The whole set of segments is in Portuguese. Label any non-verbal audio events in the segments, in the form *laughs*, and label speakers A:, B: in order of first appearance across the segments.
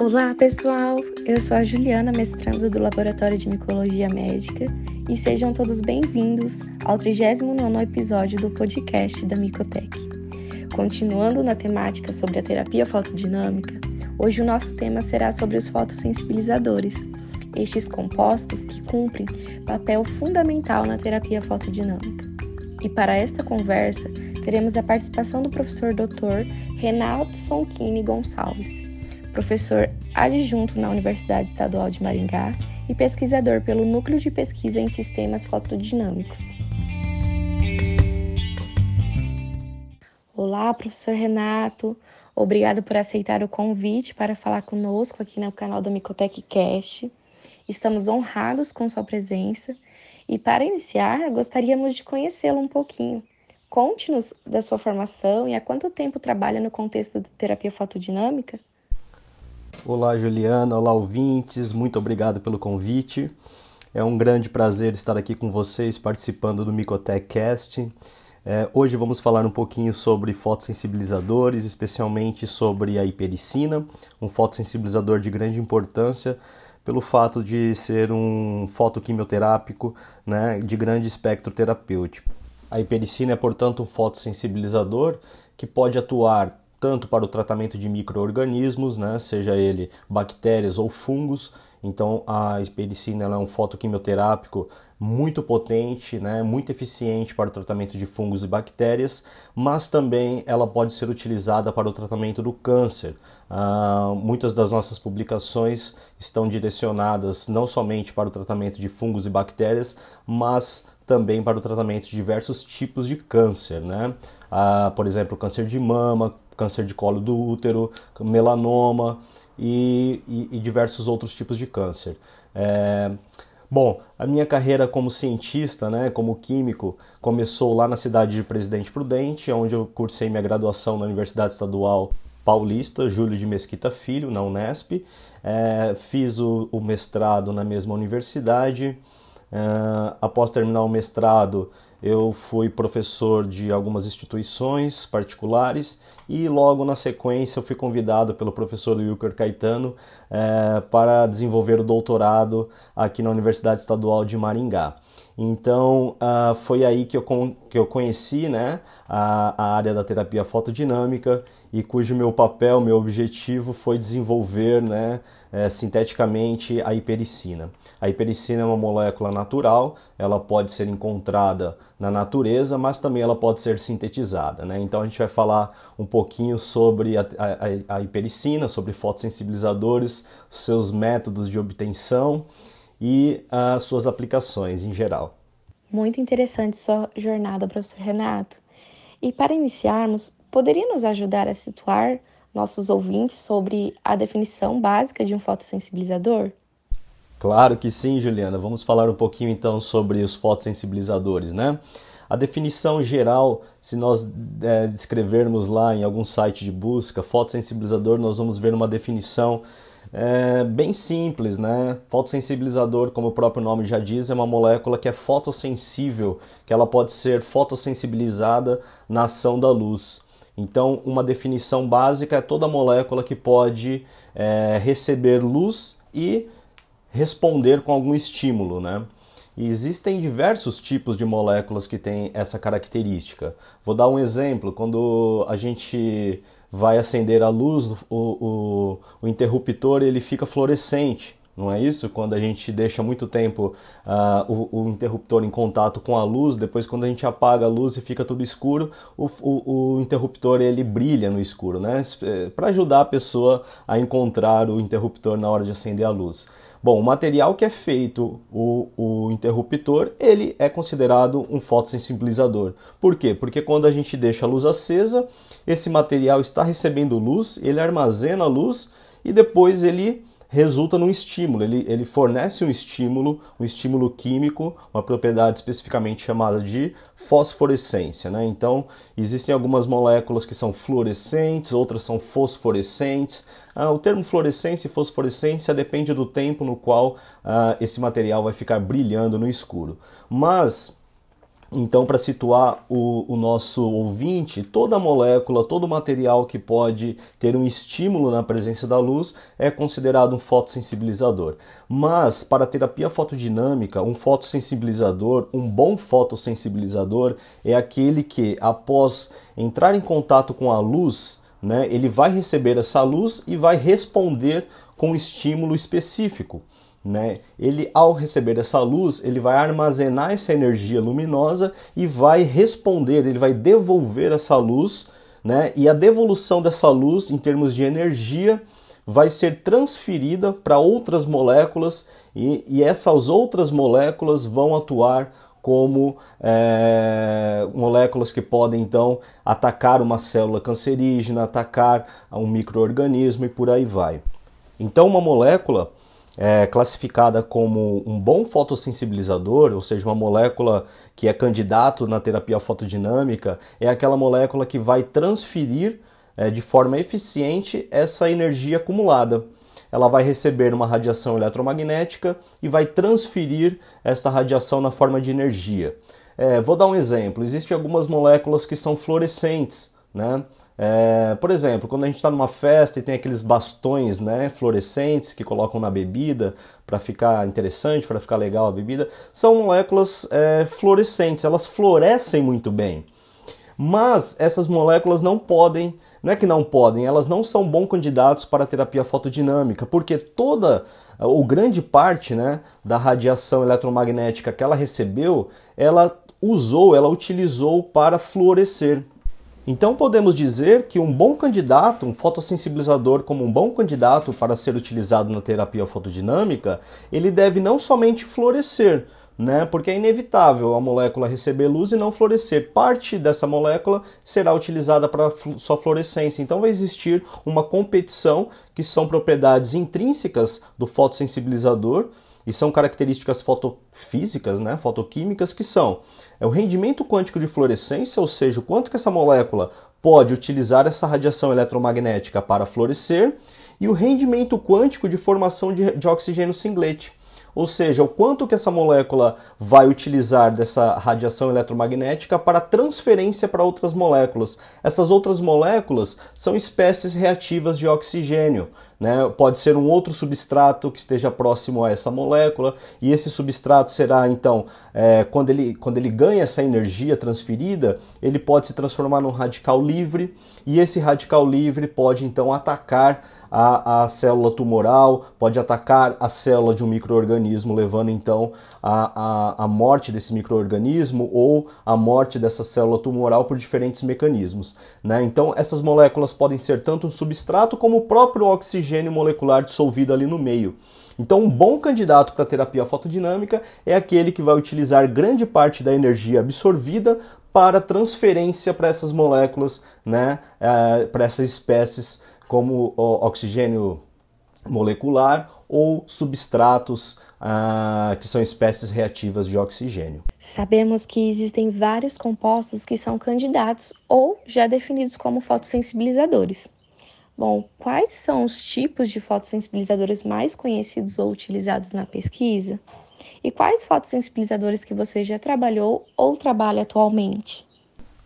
A: Olá, pessoal! Eu sou a Juliana, mestranda do Laboratório de Micologia Médica, e sejam todos bem-vindos ao 39 episódio do podcast da Micotec. Continuando na temática sobre a terapia fotodinâmica, hoje o nosso tema será sobre os fotossensibilizadores, estes compostos que cumprem papel fundamental na terapia fotodinâmica. E para esta conversa, teremos a participação do professor Dr. Renato Sonchini Gonçalves, professor adjunto na Universidade Estadual de Maringá e pesquisador pelo Núcleo de Pesquisa em Sistemas Fotodinâmicos. Olá, professor Renato. Obrigado por aceitar o convite para falar conosco aqui no canal da Micotec Cast. Estamos honrados com sua presença e para iniciar, gostaríamos de conhecê-lo um pouquinho. Conte-nos da sua formação e há quanto tempo trabalha no contexto de terapia fotodinâmica.
B: Olá, Juliana. Olá, ouvintes. Muito obrigado pelo convite. É um grande prazer estar aqui com vocês participando do Micotech Cast. É, hoje vamos falar um pouquinho sobre fotossensibilizadores, especialmente sobre a hipericina, um fotossensibilizador de grande importância pelo fato de ser um fotoquimioterápico né, de grande espectro terapêutico. A hipericina é, portanto, um fotossensibilizador que pode atuar tanto para o tratamento de micro-organismos, né, seja ele bactérias ou fungos. Então, a hipericina é um fotoquimioterápico muito potente, né, muito eficiente para o tratamento de fungos e bactérias, mas também ela pode ser utilizada para o tratamento do câncer. Uh, muitas das nossas publicações estão direcionadas não somente para o tratamento de fungos e bactérias, mas também para o tratamento de diversos tipos de câncer, né? Uh, por exemplo, câncer de mama, câncer de colo do útero, melanoma e, e, e diversos outros tipos de câncer. É, Bom, a minha carreira como cientista, né, como químico, começou lá na cidade de Presidente Prudente, onde eu cursei minha graduação na Universidade Estadual Paulista, Júlio de Mesquita Filho, na Unesp. É, fiz o, o, mestrado na mesma universidade. É, após terminar o mestrado, eu fui professor de algumas instituições particulares e logo na sequência eu fui convidado pelo professor Wilker Caetano é, para desenvolver o doutorado aqui na Universidade Estadual de Maringá. Então uh, foi aí que eu, que eu conheci né, a, a, área da terapia fotodinâmica e cujo meu papel, meu objetivo foi desenvolver né, é, sinteticamente a hipericina. A hipericina é uma molécula natural, ela pode ser encontrada na natureza, mas também ela pode ser sintetizada. Né? Então a gente vai falar um pouquinho sobre a, a, a hipericina, sobre fotossensibilizadores, seus métodos de obtenção e as suas aplicações em geral.
A: Muito interessante sua jornada, professor Renato. E para iniciarmos, poderia nos ajudar a situar nossos ouvintes sobre a definição básica de um fotossensibilizador?
B: Claro que sim, Juliana. Vamos falar um pouquinho então sobre os fotossensibilizadores, né? A definição geral, se nós é, descrevermos lá em algum site de busca fotossensibilizador, nós vamos ver uma definição é bem simples, né? Fotossensibilizador, como o próprio nome já diz, é uma molécula que é fotossensível, que ela pode ser fotossensibilizada na ação da luz. Então, uma definição básica é toda molécula que pode é, receber luz e responder com algum estímulo, né? E existem diversos tipos de moléculas que têm essa característica. Vou dar um exemplo: quando a gente vai acender a luz, o, o, o interruptor ele fica fluorescente, não é isso? Quando a gente deixa muito tempo uh, o, o, interruptor em contato com a luz, depois quando a gente apaga a luz e fica tudo escuro, o, o, o interruptor ele brilha no escuro, né? Eh, Para ajudar a pessoa a encontrar o interruptor na hora de acender a luz. Bom, o material que é feito o, o interruptor, ele é considerado um fotossensibilizador. Por quê? Porque quando a gente deixa a luz acesa, esse material está recebendo luz, ele armazena a luz e depois ele resulta num estímulo, ele, ele fornece um estímulo, um estímulo químico, uma propriedade especificamente chamada de fosforescência. Né? Então, existem algumas moléculas que são fluorescentes, outras são fosforescentes. Ah, o termo fluorescência e fosforescência depende do tempo no qual ah, esse material vai ficar brilhando no escuro. Mas Então, para situar o, o, nosso ouvinte, toda molécula, todo material que pode ter um estímulo na presença da luz é considerado um fotossensibilizador. Mas, para a terapia fotodinâmica, um fotossensibilizador, um bom fotossensibilizador, é aquele que, após entrar em contato com a luz, né, ele vai receber essa luz e vai responder com um estímulo específico. Né? Ele, ao receber essa luz, ele vai armazenar essa energia luminosa e vai responder, ele vai devolver essa luz, né? E a devolução dessa luz, em termos de energia, vai ser transferida para outras moléculas e, e, essas outras moléculas vão atuar como é, moléculas que podem então atacar uma célula cancerígena, atacar um microorganismo e por aí vai. Então, uma molécula é classificada como um bom fotossensibilizador, ou seja, uma molécula que é candidato na terapia fotodinâmica, é aquela molécula que vai transferir é, de forma eficiente essa energia acumulada. Ela vai receber uma radiação eletromagnética e vai transferir essa radiação na forma de energia. É, vou dar um exemplo: existem algumas moléculas que são fluorescentes, né? É, por exemplo, quando a gente está numa festa e tem aqueles bastões né, fluorescentes que colocam na bebida para ficar interessante, para ficar legal a bebida, são moléculas é, fluorescentes, elas florescem muito bem. Mas essas moléculas não podem, não é que não podem, elas não são bons candidatos para a terapia fotodinâmica, porque toda ou grande parte né, da radiação eletromagnética que ela recebeu, ela usou, ela utilizou para fluorescer. Então podemos dizer que um bom candidato, um fotossensibilizador como um bom candidato para ser utilizado na terapia fotodinâmica, ele deve não somente florescer, né? Porque é inevitável a molécula receber luz e não florescer. Parte dessa molécula será utilizada para sua fluorescência. Então vai existir uma competição que são propriedades intrínsecas do fotossensibilizador e são características fotofísicas, né, fotoquímicas, que são é o rendimento quântico de fluorescência, ou seja, o quanto que essa molécula pode utilizar essa radiação eletromagnética para florescer, e o rendimento quântico de formação de, de oxigênio singlete ou seja, o quanto que essa molécula vai utilizar dessa radiação eletromagnética para transferência para outras moléculas. Essas outras moléculas são espécies reativas de oxigênio. Né? Pode ser um outro substrato que esteja próximo a essa molécula, e esse substrato será então, é, quando, ele, quando ele ganha essa energia transferida, ele pode se transformar num radical livre, e esse radical livre pode então atacar a, a célula tumoral, pode atacar a célula de um microorganismo, levando então a, a, a morte desse microorganismo ou a morte dessa célula tumoral por diferentes mecanismos. Né? Então, essas moléculas podem ser tanto um substrato como o próprio oxigênio molecular dissolvido ali no meio. Então, um bom candidato para terapia fotodinâmica é aquele que vai utilizar grande parte da energia absorvida para transferência para essas moléculas, né, é, para essas espécies como oxigênio molecular ou substratos ah, que são espécies reativas de oxigênio.
A: Sabemos que existem vários compostos que são candidatos ou já definidos como fotossensibilizadores. Bom, quais são os tipos de fotossensibilizadores mais conhecidos ou utilizados na pesquisa? E quais fotossensibilizadores que você já trabalhou ou trabalha atualmente?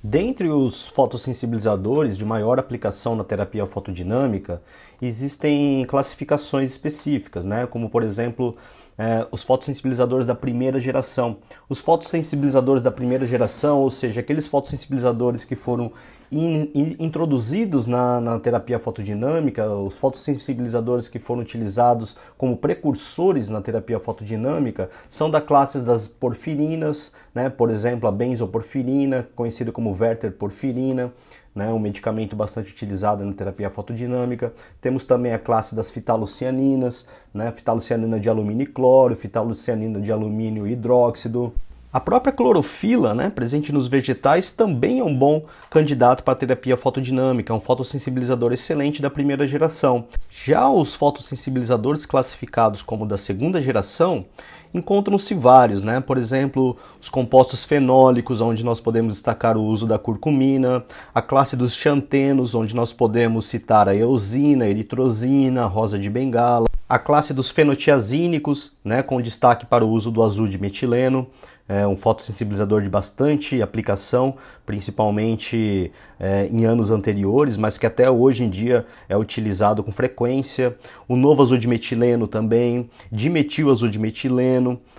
B: Dentre os fotossensibilizadores de maior aplicação na terapia fotodinâmica, existem classificações específicas, né? como por exemplo é, os fotossensibilizadores da primeira geração. Os fotossensibilizadores da primeira geração, ou seja, aqueles fotossensibilizadores que foram in, in, introduzidos na, na, terapia fotodinâmica, os fotossensibilizadores que foram utilizados como precursores na terapia fotodinâmica, são da classe das porfirinas, né? por exemplo, a benzoporfirina, conhecida como Werther porfirina né, um medicamento bastante utilizado na terapia fotodinâmica. Temos também a classe das fitalucianinas, né, fitalucianina de alumínio e cloro, fitalucianina de alumínio e hidróxido. A própria clorofila, né, presente nos vegetais, também é um bom candidato para terapia fotodinâmica, é um fotossensibilizador excelente da primeira geração. Já os fotossensibilizadores classificados como da segunda geração, encontram-se vários, né? Por exemplo, os compostos fenólicos, onde nós podemos destacar o uso da curcumina, a classe dos xantenos, onde nós podemos citar a eosina, a eritrosina, a rosa de bengala, a classe dos fenotiazínicos, né, com destaque para o uso do azul de metileno, é um fotossensibilizador de bastante aplicação, principalmente é, em anos anteriores, mas que até hoje em dia é utilizado com frequência. O novo azul de metileno também, dimetil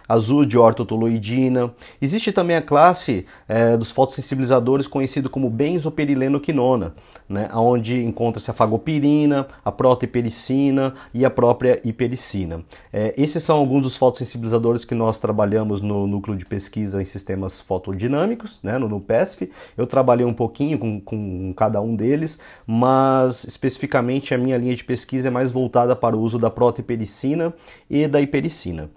B: azul de ortotoloidina. Existe também a classe é, dos fotossensibilizadores conhecido como benzoperilenquinona, né, onde encontra-se a fagopirina, a protohipericina e a própria hipericina. É, esses são alguns dos fotossensibilizadores que nós trabalhamos no núcleo de pesquisa em sistemas fotodinâmicos, né, no NUPESF. Eu trabalhei um pouquinho com, com cada um deles, mas especificamente a minha linha de pesquisa é mais voltada para o uso da protohipericina e da hipericina.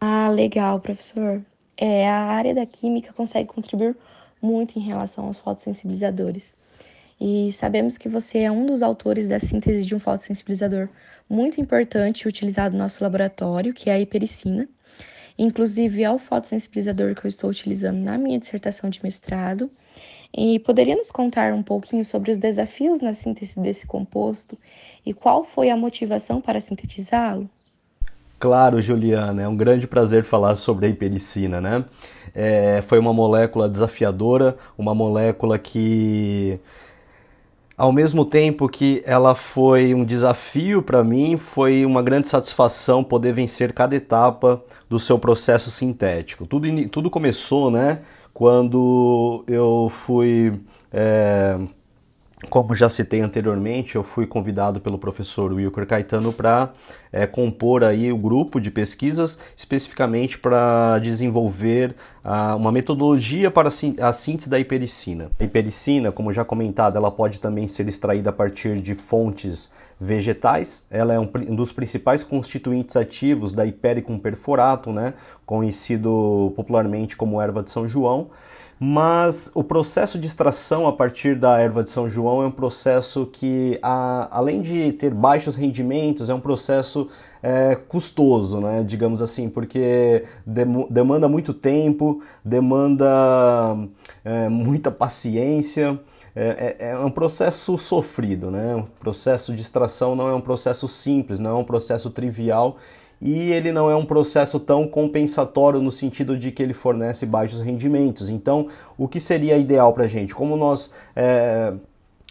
A: Ah, legal, professor. É, a área da química consegue contribuir muito em relação aos fotossensibilizadores. E sabemos que você é um dos autores da síntese de um fotossensibilizador muito importante utilizado no nosso laboratório, que é a hipericina. Inclusive, é o fotossensibilizador que eu estou utilizando na minha dissertação de mestrado. E poderia nos contar um pouquinho sobre os desafios na síntese desse composto e qual foi a motivação para sintetizá-lo?
B: Claro, Juliana, é um grande prazer falar sobre a hipericina, né? É, foi uma molécula desafiadora, uma molécula que, ao mesmo tempo que ela foi um desafio para mim, foi uma grande satisfação poder vencer cada etapa do seu processo sintético. Tudo, tudo começou, né? Quando eu fui é, como já citei anteriormente, eu fui convidado pelo professor Wilker Caetano para é, compor aí o grupo de pesquisas, especificamente para desenvolver uma metodologia para a síntese da hipericina. A hipericina, como já comentado, ela pode também ser extraída a partir de fontes vegetais. Ela é um, um dos principais constituintes ativos da Hipericum perforatum, né, conhecido popularmente como erva de São João mas o processo de extração a partir da erva de São João é um processo que, a, além de ter baixos rendimentos, é um processo é, custoso, né, digamos assim, porque dem demanda muito tempo, demanda é, muita paciência. É, é, é, um processo sofrido, né? O processo de extração não é um processo simples, não é um processo trivial e ele não é um processo tão compensatório no sentido de que ele fornece baixos rendimentos. Então, o que seria ideal para a gente? Como nós. É,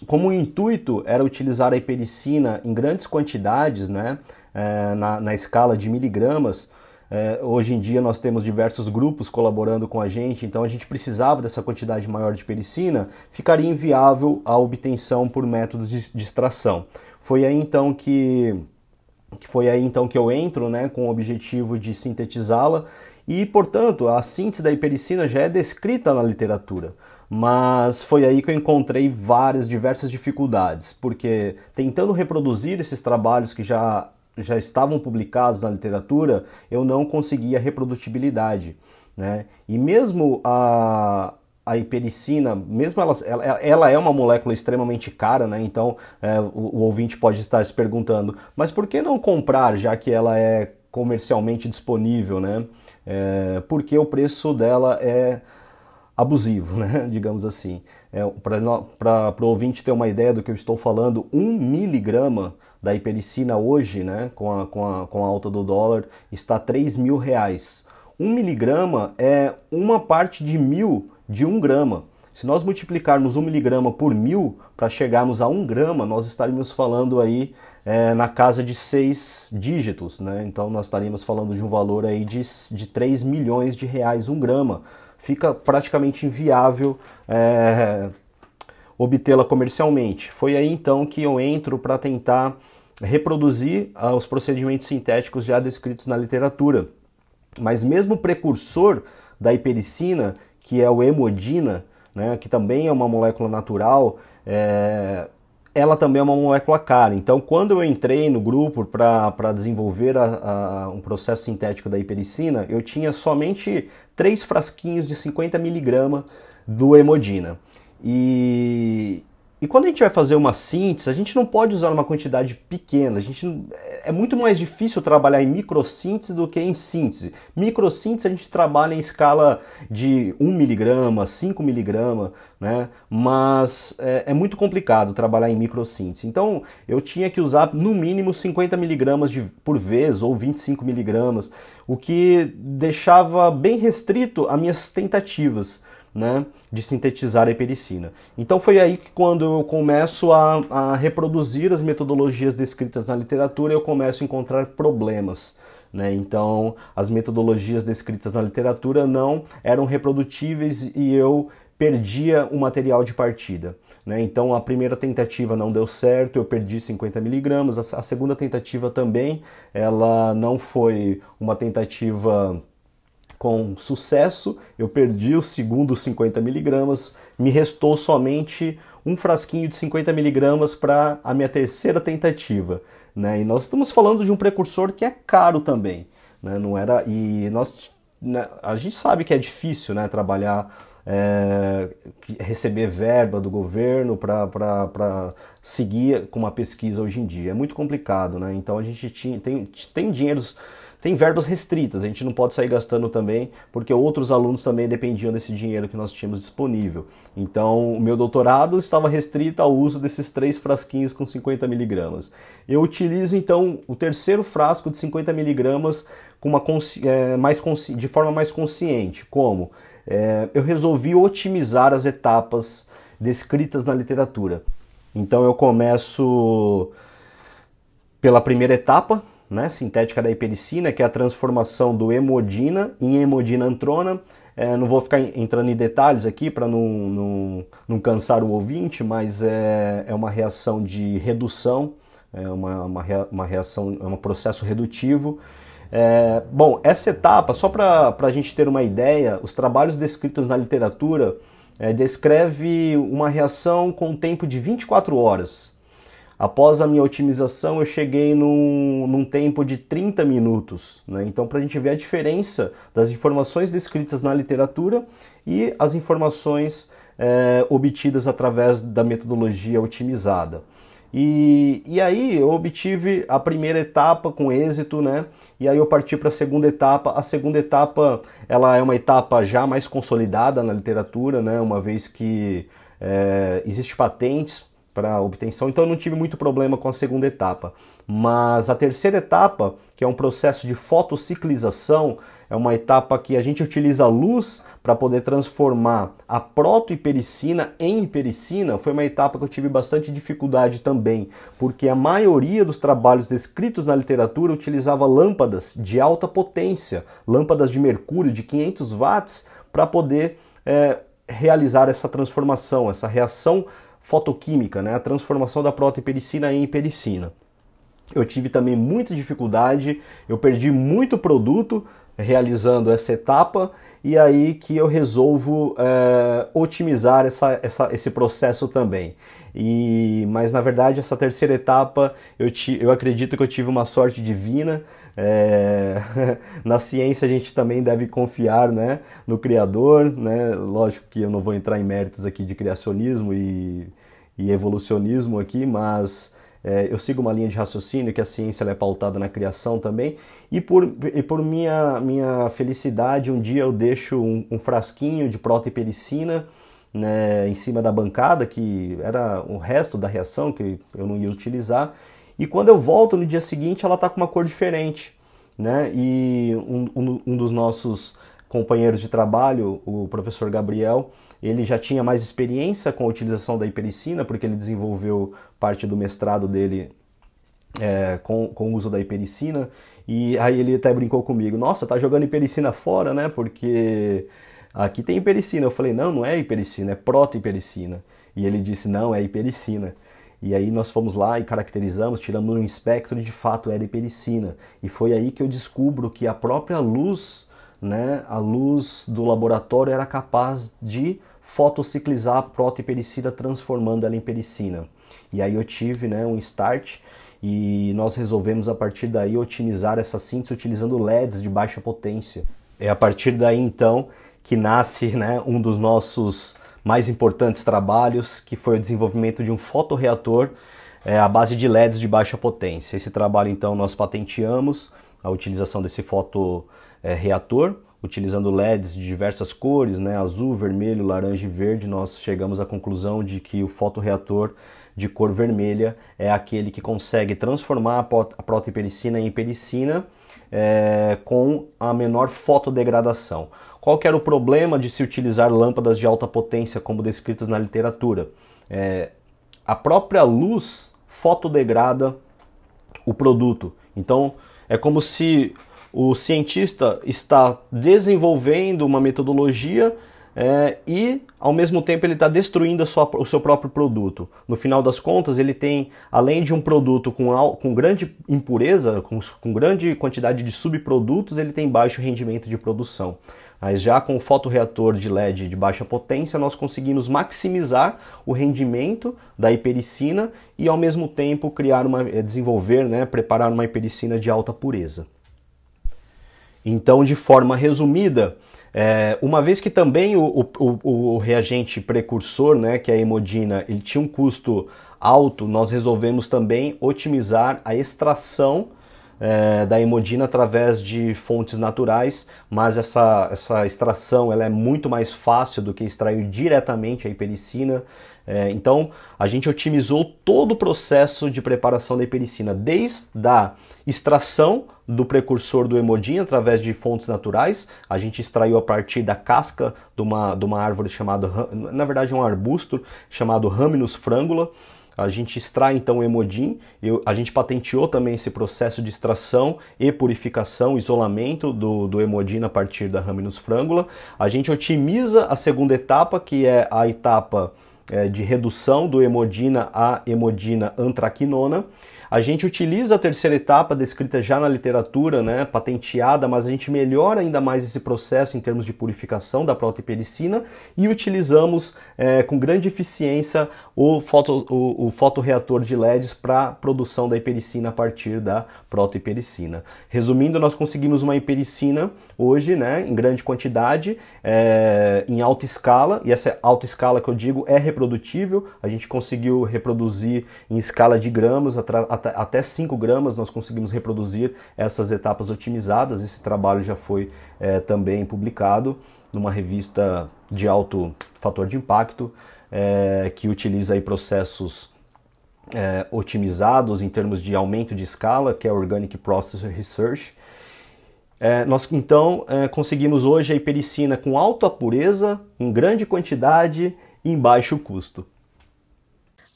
B: como o intuito era utilizar a hipericina em grandes quantidades, né, é, na, na escala de miligramas, é, hoje em dia nós temos diversos grupos colaborando com a gente, então a gente precisava dessa quantidade maior de pericina, ficaria inviável a obtenção por métodos de, de extração. Foi aí então que que foi aí então que eu entro, né, com o objetivo de sintetizá-la e, portanto, a síntese da hipericina já é descrita na literatura. Mas foi aí que eu encontrei várias, diversas dificuldades, porque tentando reproduzir esses trabalhos que já, já estavam publicados na literatura, eu não conseguia reprodutibilidade. Né? E mesmo a, a hipericina, mesmo ela, ela, ela, é uma molécula extremamente cara, né? Então é, o, o, ouvinte pode estar se perguntando, mas por que não comprar, já que ela é comercialmente disponível, né? É, porque o preço dela é abusivo, *laughs* né? Digamos assim. É, Para o ouvinte ter uma ideia do que eu estou falando, um miligrama da hipericina hoje, né, com a, com a, com a alta do dólar, está 3 mil reais. Um miligrama é uma parte de mil de 1 grama. Se nós multiplicarmos 1 miligrama por mil para chegarmos a 1 grama, nós estaríamos falando aí é, na casa de 6 dígitos, né? Então nós estaríamos falando de um valor aí de, de 3 milhões de reais 1 grama. Fica praticamente inviável é, obtê-la comercialmente. Foi aí então que eu entro para tentar reproduzir ah, os procedimentos sintéticos já descritos na literatura. Mas mesmo o precursor da hipericina, que é o hemodina, né, que também é uma molécula natural, é, ela também é uma molécula cara. Então, quando eu entrei no grupo para desenvolver a, a, um processo sintético da hipericina, eu tinha somente três frasquinhos de 50 miligramas do hemodina. E, e quando a gente vai fazer uma síntese, a gente não pode usar uma quantidade pequena. A gente é muito mais difícil trabalhar em microssíntese do que em síntese. Microssíntese a gente trabalha em escala de 1 miligrama, 5 miligrama, né? Mas é, é, muito complicado trabalhar em microssíntese. Então eu tinha que usar no mínimo 50 miligramas por vez ou 25 miligramas, o que deixava bem restrito as minhas tentativas né, de sintetizar a hipericina. Então foi aí que quando eu começo a, a reproduzir as metodologias descritas na literatura, eu começo a encontrar problemas. Né? Então, as metodologias descritas na literatura não eram reprodutíveis e eu perdia o material de partida. Né? Então, a primeira tentativa não deu certo, eu perdi 50 miligramas. A segunda tentativa também, ela não foi uma tentativa com sucesso, eu perdi o segundo 50 miligramas, me restou somente um frasquinho de 50 miligramas para a minha terceira tentativa, né? E nós estamos falando de um precursor que é caro também, né? Não era e nós né, a gente sabe que é difícil, né? Trabalhar é, receber verba do governo para seguir com uma pesquisa hoje em dia. É muito complicado, né? Então a gente tinha, tem, tem dinheiros tem verbas restritas, a gente não pode sair gastando também, porque outros alunos também dependiam desse dinheiro que nós tínhamos disponível. Então, o meu doutorado estava restrito ao uso desses três frasquinhos com 50 miligramas. Eu utilizo então o terceiro frasco de 50 miligramas com uma é, mais de forma mais consciente. Como? É, eu resolvi otimizar as etapas descritas na literatura. Então eu começo pela primeira etapa, né, sintética da hipericina, que é a transformação do hemodina em hemodinantrona. É, não vou ficar entrando em detalhes aqui para não, não, não, cansar o ouvinte, mas é, é uma reação de redução, é uma, uma, reação, é um processo redutivo. É, bom, essa etapa, só para a gente ter uma ideia, os trabalhos descritos na literatura é, descreve uma reação com tempo de 24 horas. Após a minha otimização, eu cheguei num, num tempo de 30 minutos. Né? Então, para a gente ver a diferença das informações descritas na literatura e as informações é, obtidas através da metodologia otimizada. E, e aí eu obtive a primeira etapa com êxito, né? E aí eu parti para a segunda etapa. A segunda etapa ela é uma etapa já mais consolidada na literatura, né? Uma vez que é, existe patentes para obtenção, então eu não tive muito problema com a segunda etapa. Mas a terceira etapa, que é um processo de fotociclização, é uma etapa que a gente utiliza luz para poder transformar a protohipericina em hipericina, foi uma etapa que eu tive bastante dificuldade também, porque a maioria dos trabalhos descritos na literatura utilizava lâmpadas de alta potência, lâmpadas de mercúrio de 500 watts, para poder é, realizar essa transformação, essa reação fotoquímica, né, a transformação da protohipericina em hipericina. Eu tive também muita dificuldade, eu perdi muito produto realizando essa etapa e aí que eu resolvo é, otimizar essa, essa, esse processo também. E, mas na verdade essa terceira etapa eu, ti, eu acredito que eu tive uma sorte divina. É, *laughs* na ciência a gente também deve confiar né, no Criador. Né? Lógico que eu não vou entrar em méritos aqui de criacionismo e, e evolucionismo aqui, mas é, eu sigo uma linha de raciocínio que a ciência é pautada na criação também, e por, e por minha, minha felicidade, um dia eu deixo um, um frasquinho de protohipericina né, em cima da bancada, que era o resto da reação que eu não ia utilizar. E quando eu volto no dia seguinte, ela está com uma cor diferente. Né? E um, um, um, dos nossos companheiros de trabalho, o professor Gabriel, ele já tinha mais experiência com a utilização da hipericina, porque ele desenvolveu parte do mestrado dele é, com, com o uso da hipericina. E aí ele até brincou comigo: Nossa, tá jogando hipericina fora, né? Porque aqui tem hipericina. Eu falei, não, não é hipericina, é protohipericina. E ele disse, não, é hipericina. E aí nós fomos lá e caracterizamos, tiramos um espectro e de fato era hipericina. E foi aí que eu descubro que a própria luz, né, a luz do laboratório era capaz de fotociclizar a protohipericina, transformando ela em pericina. E aí eu tive né, um start e nós resolvemos a partir daí otimizar essa síntese utilizando LEDs de baixa potência. É a partir daí então que nasce né, um dos nossos mais importantes trabalhos, que foi o desenvolvimento de um fotoreator é, à base de LEDs de baixa potência. Esse trabalho, então, nós patenteamos a utilização desse fotoreator, utilizando LEDs de diversas cores, né, azul, vermelho, laranja e verde, nós chegamos à conclusão de que o fotoreator de cor vermelha é aquele que consegue transformar a protohipericina em hipericina é, com a menor fotodegradação. Qual era o problema de se utilizar lâmpadas de alta potência como descritas na literatura? É, a própria luz fotodegrada o produto. Então é como se o cientista está desenvolvendo uma metodologia é, e ao mesmo tempo ele está destruindo sua, o seu próprio produto. No final das contas, ele tem, além de um produto com, com grande impureza, com, com grande quantidade de subprodutos, ele tem baixo rendimento de produção. Mas já com o fotoreator de LED de baixa potência, nós conseguimos maximizar o rendimento da hipericina e ao mesmo tempo criar uma, eh, desenvolver, né, preparar uma hipericina de alta pureza. Então, de forma resumida, é, uma vez que também o, o, o, reagente precursor, né, que é a hemodina, ele tinha um custo alto, nós resolvemos também otimizar a extração é, da hemodina através de fontes naturais, mas essa, essa extração ela é muito mais fácil do que extrair diretamente a hipericina. É, então a gente otimizou todo o processo de preparação da hipericina, desde a extração do precursor do hemodin através de fontes naturais. A gente extraiu a partir da casca de uma, de uma árvore chamada, na verdade, um arbusto chamado Raminus frangula. A gente extrai então o hemodin, eu, a gente patenteou também esse processo de extração e purificação, isolamento do, do hemodin a partir da Raminus frangula. A gente otimiza a segunda etapa, que é a etapa é, de redução do hemodina a hemodina antraquinona. A gente utiliza a terceira etapa descrita já na literatura, né, patenteada, mas a gente melhora ainda mais esse processo em termos de purificação da protohipericina e utilizamos é, com grande eficiência o, foto, o, o fotoreator de LEDs para produção da hipericina a partir da protohipericina. Resumindo, nós conseguimos uma hipericina hoje né, em grande quantidade, é, em alta escala, e essa alta escala que eu digo é reprodutível, a gente conseguiu reproduzir em escala de gramas, até 5 gramas nós conseguimos reproduzir essas etapas otimizadas, esse trabalho já foi é, também publicado numa revista de alto fator de impacto, é, que utiliza aí processos é, otimizados em termos de aumento de escala, que é Organic Process Research. É, nós então é, conseguimos hoje a hipericina com alta pureza, em grande quantidade e em baixo custo.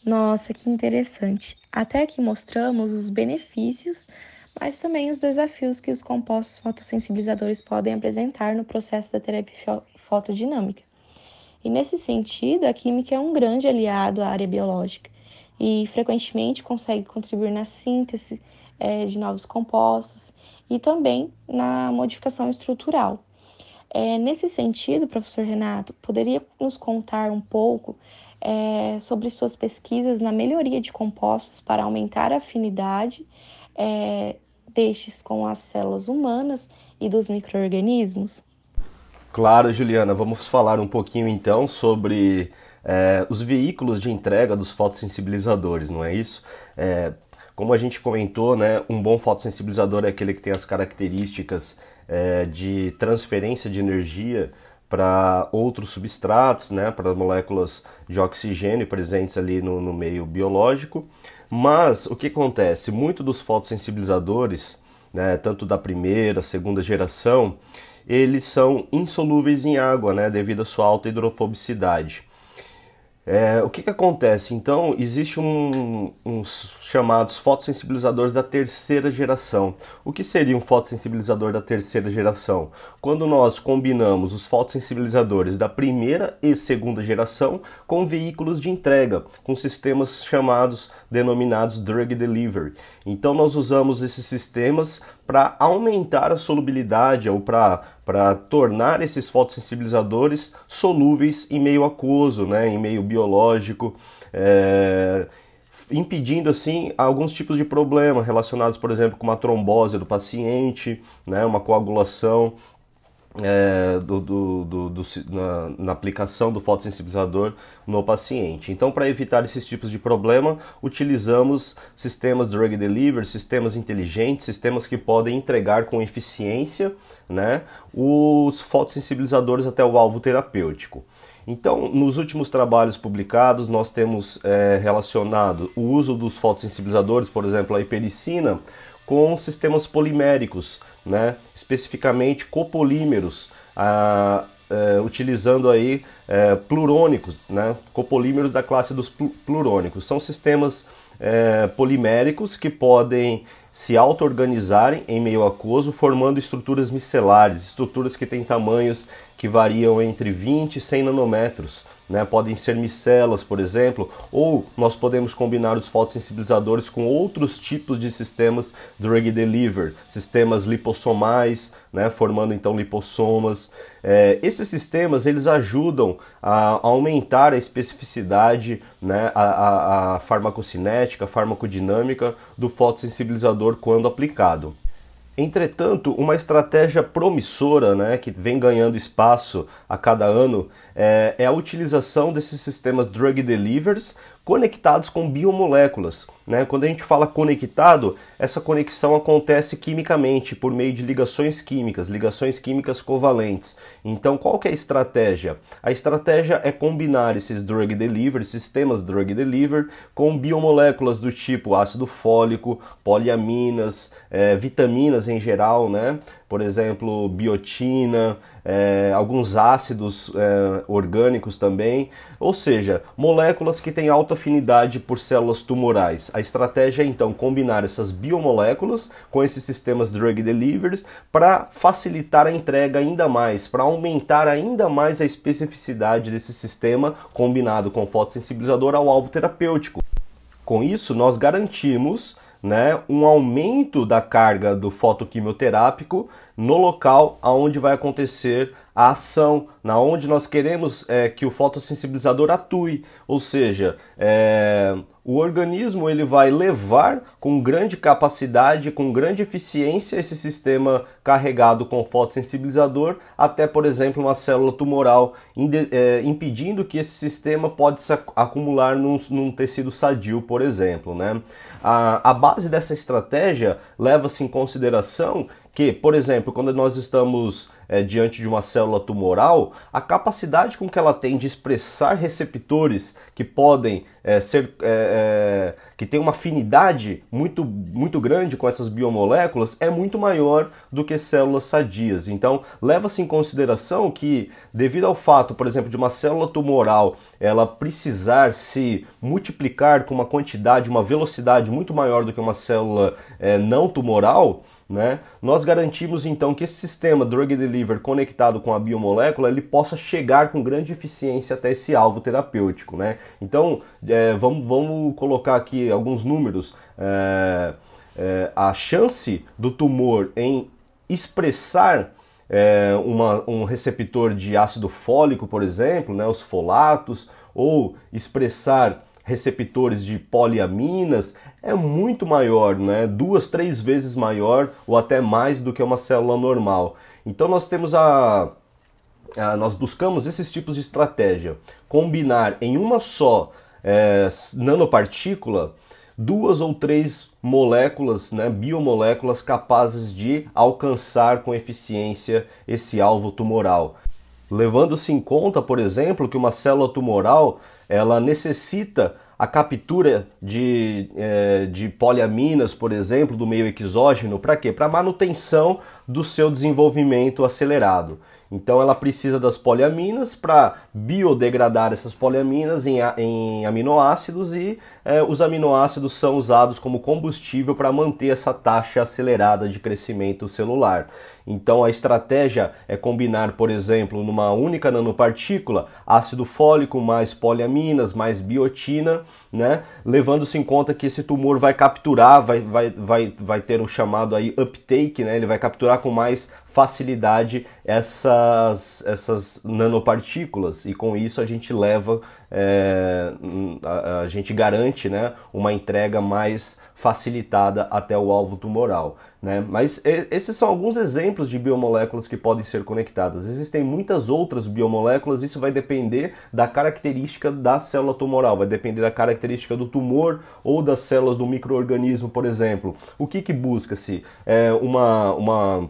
A: Nossa, que interessante. Até aqui mostramos os benefícios, mas também os desafios que os compostos fotossensibilizadores podem apresentar no processo da terapia fotodinâmica. E nesse sentido, a química é um grande aliado à área biológica e frequentemente consegue contribuir na síntese é, de novos compostos e também na modificação estrutural. É, nesse sentido, professor Renato, poderia nos contar um pouco é, sobre suas pesquisas na melhoria de compostos para aumentar a afinidade é, destes com as células humanas e dos micro-organismos?
B: Claro, Juliana, vamos falar um pouquinho então sobre é, os veículos de entrega dos fotossensibilizadores, não é isso? É, como a gente comentou, né, um bom fotossensibilizador é aquele que tem as características é, de transferência de energia para outros substratos, né, para moléculas de oxigênio presentes ali no, no meio biológico. Mas o que acontece? Muito dos fotossensibilizadores, né, tanto da primeira, segunda geração, eles são insolúveis em água, né, devido à sua alta hidrofobicidade. É, o que, que acontece? Então, existe um, uns chamados fotossensibilizadores da terceira geração. O que seria um fotossensibilizador da terceira geração? Quando nós combinamos os fotossensibilizadores da primeira e segunda geração com veículos de entrega, com sistemas chamados, denominados Drug Delivery. Então, nós usamos esses sistemas para aumentar a solubilidade ou para tornar esses fotossensibilizadores solúveis em meio aquoso, né, em meio biológico, é, impedindo assim alguns tipos de problema relacionados, por exemplo, com uma trombose do paciente, né, uma coagulação é, do, do, do, do na, na, aplicação do fotossensibilizador no paciente. Então, para evitar esses tipos de problema, utilizamos sistemas drug delivery, sistemas inteligentes, sistemas que podem entregar com eficiência né, os fotossensibilizadores até o alvo terapêutico. Então, nos últimos trabalhos publicados, nós temos é, relacionado o uso dos fotossensibilizadores, por exemplo, a hipericina, com sistemas poliméricos, né? especificamente copolímeros, é, utilizando aí é, plurônicos, né? copolímeros da classe dos plurônicos. São sistemas é, poliméricos que podem se auto-organizarem em meio aquoso, formando estruturas micelares, estruturas que têm tamanhos que variam entre 20 e 100 nanômetros. Né? Podem ser micelas, por exemplo, ou nós podemos combinar os fotossensibilizadores com outros tipos de sistemas drug deliver, sistemas lipossomais, né? formando então lipossomas. É, esses sistemas eles ajudam a aumentar a especificidade, né? a, a, a farmacocinética, a farmacodinâmica do fotossensibilizador quando aplicado. Entretanto, uma estratégia promissora, né, que vem ganhando espaço a cada ano, é, é a utilização desses sistemas drug delivers conectados com biomoléculas. Né? Quando a gente fala conectado, essa conexão acontece quimicamente, por meio de ligações químicas, ligações químicas covalentes. Então, qual é a estratégia? A estratégia é combinar esses drug delivery, sistemas drug delivery, com biomoléculas do tipo ácido fólico, poliaminas, é, vitaminas em geral, né? por exemplo, biotina, é, alguns ácidos é, orgânicos também, ou seja, moléculas que têm alta afinidade por células tumorais. A estratégia é então combinar essas biomoléculas com esses sistemas drug delivery para facilitar a entrega ainda mais, para aumentar ainda mais a especificidade desse sistema combinado com fotossensibilizador ao alvo terapêutico. Com isso, nós garantimos né, um aumento da carga do fotoquimioterápico no local aonde vai acontecer a ação, na onde nós queremos é, que o fotossensibilizador atue, ou seja, é, o organismo ele vai levar com grande capacidade, com grande eficiência esse sistema carregado com fotossensibilizador até, por exemplo, uma célula tumoral, é, impedindo que esse sistema pode se acumular num, num tecido sadio, por exemplo. Né? A, a base dessa estratégia leva-se em consideração que, por exemplo, quando nós estamos é, diante de uma célula tumoral, a capacidade com que ela tem de expressar receptores que podem é, ser é, é que tem uma afinidade muito, muito grande com essas biomoléculas é muito maior do que células sadias. Então, leva-se em consideração que, devido ao fato, por exemplo, de uma célula tumoral ela precisar se multiplicar com uma quantidade, uma velocidade muito maior do que uma célula é, não tumoral, né? Nós garantimos então que esse sistema drug delivery conectado com a biomolécula ele possa chegar com grande eficiência até esse alvo terapêutico. Né? Então é, vamos, vamos colocar aqui alguns números. É, é, a chance do tumor em expressar é, uma, um receptor de ácido fólico, por exemplo, né, os folatos, ou expressar receptores de poliaminas é muito maior, né? duas, três vezes maior ou até mais do que uma célula normal. Então nós temos a, a nós buscamos esses tipos de estratégia, combinar em uma só é, nanopartícula duas ou três moléculas, né, biomoléculas capazes de alcançar com eficiência esse alvo tumoral. Levando-se em conta, por exemplo, que uma célula tumoral ela necessita a captura de, é, de poliaminas, por exemplo, do meio exógeno, para quê? Para manutenção do seu desenvolvimento acelerado. Então ela precisa das poliaminas para biodegradar essas poliaminas em, em aminoácidos e é, os aminoácidos são usados como combustível para manter essa taxa acelerada de crescimento celular. Então a estratégia é combinar, por exemplo, numa única nanopartícula, ácido fólico mais poliaminas mais biotina, né? Levando-se em conta que esse tumor vai capturar, vai, vai, vai, vai ter o chamado aí uptake, né? Ele vai capturar com mais facilidade essas, essas nanopartículas e com isso a gente leva, é, a, a, gente garante né, uma entrega mais facilitada até o alvo tumoral. Né? Mas esses são alguns exemplos de biomoléculas que podem ser conectadas. Existem muitas outras biomoléculas, isso vai depender da característica da célula tumoral, vai depender da característica do tumor ou das células do microorganismo, por exemplo. O que, que busca-se? É uma, uma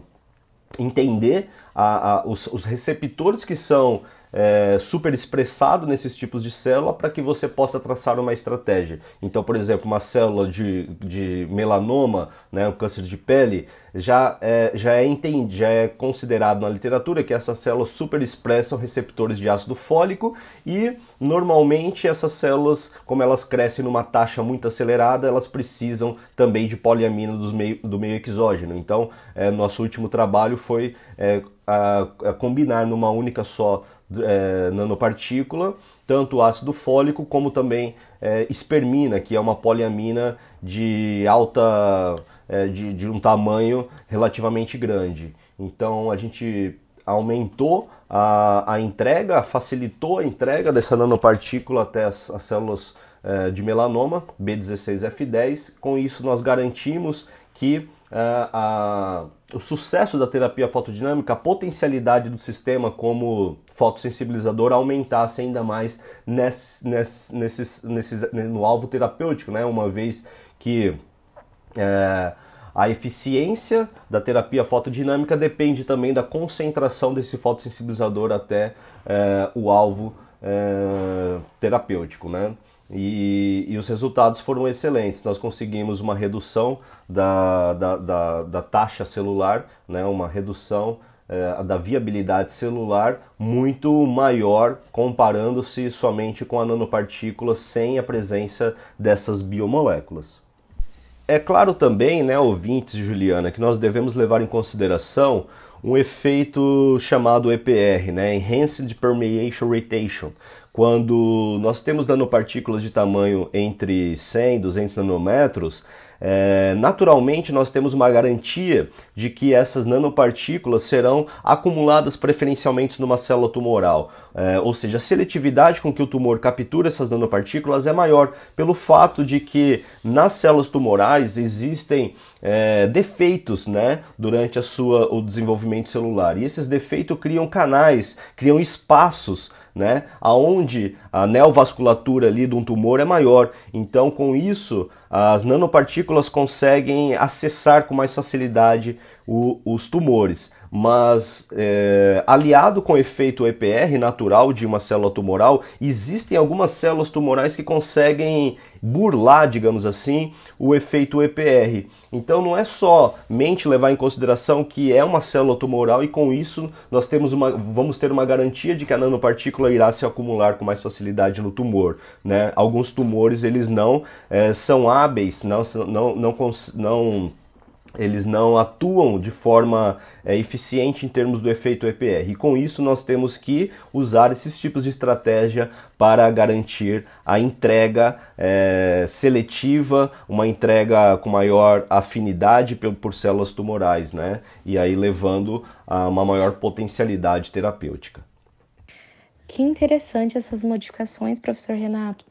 B: entender a, a, os, os, receptores que são é, super expressados nesses tipos de célula para que você possa traçar uma estratégia. Então, por exemplo, uma célula de, de melanoma, né, um câncer de pele, já é, já, é entendido, já é considerado na literatura que essas células super expressam receptores de ácido fólico e normalmente essas células, como elas crescem numa taxa muito acelerada, elas precisam também de poliamina do meio, do meio exógeno. Então, é, nosso último trabalho foi é, a, a combinar numa única só é, nanopartícula tanto o ácido fólico como também é, espermina, que é uma poliamina de alta é, de, de, um tamanho relativamente grande. Então a gente aumentou a, a entrega, facilitou a entrega dessa nanopartícula até as, as células é, de melanoma B16F10. Com isso nós garantimos que é, a, o sucesso da terapia fotodinâmica, a potencialidade do sistema como fotossensibilizador aumentasse ainda mais nesse, nesse, nesses, no alvo terapêutico, né? uma vez que é, a eficiência da terapia fotodinâmica depende também da concentração desse fotossensibilizador até é, o alvo é, terapêutico. Né? E, e, os resultados foram excelentes. Nós conseguimos uma redução da, da, da, da taxa celular, né? uma redução é, da viabilidade celular muito maior comparando-se somente com a nanopartícula sem a presença dessas biomoléculas. É claro também, né, ouvintes Juliana, que nós devemos levar em consideração um efeito chamado EPR, né, Enhanced Permeation Rotation, quando nós temos nanopartículas de tamanho entre 100 e 200 nanômetros, é, naturalmente nós temos uma garantia de que essas nanopartículas serão acumuladas preferencialmente numa célula tumoral. É, ou seja, a seletividade com que o tumor captura essas nanopartículas é maior pelo fato de que nas células tumorais existem é, defeitos né, durante a sua, o desenvolvimento celular. E esses defeitos criam canais, criam espaços né? Aonde a neovasculatura ali de um tumor é maior. Então, com isso, as nanopartículas conseguem acessar com mais facilidade o, os tumores mas é, aliado com o efeito EPR natural de uma célula tumoral, existem algumas células tumorais que conseguem burlar, digamos assim, o efeito EPR. Então não é somente levar em consideração que é uma célula tumoral e com isso nós temos uma, vamos ter uma garantia de que a nanopartícula irá se acumular com mais facilidade no tumor. Né? Alguns tumores eles não é, são hábeis, não, não, não, não eles não atuam de forma é, eficiente em termos do efeito EPR. E com isso nós temos que usar esses tipos de estratégia para garantir a entrega é, seletiva, uma entrega com maior afinidade por, por células tumorais, né? E aí levando a uma maior potencialidade terapêutica.
A: Que interessante essas modificações, professor Renato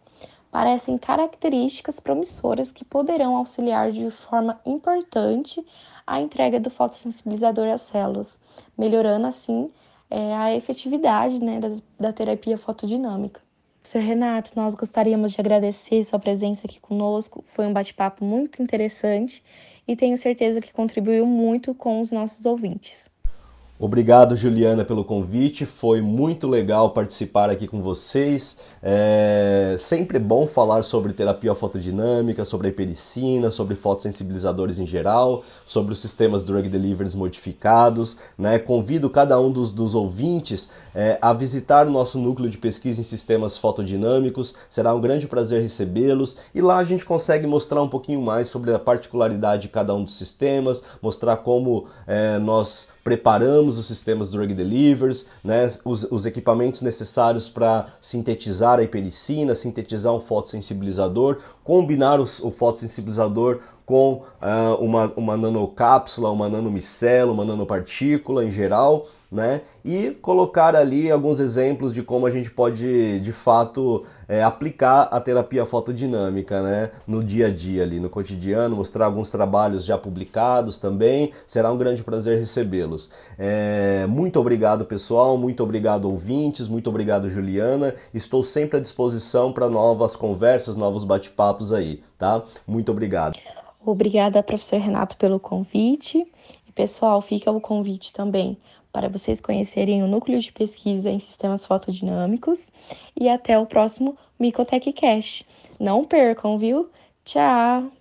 A: parecem características promissoras que poderão auxiliar de forma importante a entrega do fotossensibilizador às células, melhorando assim é, a efetividade né, da, da terapia fotodinâmica. Sr. Renato, nós gostaríamos de agradecer sua presença aqui conosco. Foi um bate-papo muito interessante e tenho certeza que contribuiu muito com os nossos ouvintes.
B: Obrigado, Juliana, pelo convite. Foi muito legal participar aqui com vocês. É sempre bom falar sobre terapia fotodinâmica, sobre a hipericina, sobre fotossensibilizadores em geral, sobre os sistemas drug delivery modificados. Né? Convido cada um dos, dos ouvintes é, a visitar o nosso núcleo de pesquisa em sistemas fotodinâmicos. Será um grande prazer recebê-los e lá a gente consegue mostrar um pouquinho mais sobre a particularidade de cada um dos sistemas, mostrar como é, nós preparamos os sistemas drug delivers, né, os, os equipamentos necessários para sintetizar a hipericina, sintetizar um fotossensibilizador, combinar o, o fotossensibilizador com uh, uma, uma nanocápsula, uma nanomicela, uma nanopartícula em geral, né? E colocar ali alguns exemplos de como a gente pode, de fato, é, aplicar a terapia fotodinâmica, né? No dia a dia ali, no cotidiano, mostrar alguns trabalhos já publicados também. Será um grande prazer recebê-los. É, muito obrigado, pessoal. Muito obrigado, ouvintes. Muito obrigado, Juliana. Estou sempre à disposição para novas conversas, novos bate-papos aí, tá? Muito obrigado.
A: Obrigada, professor Renato, pelo convite. E, pessoal, fica o convite também para vocês conhecerem o núcleo de pesquisa em sistemas fotodinâmicos. E até o próximo Micotech Cash. Não percam, viu? Tchau!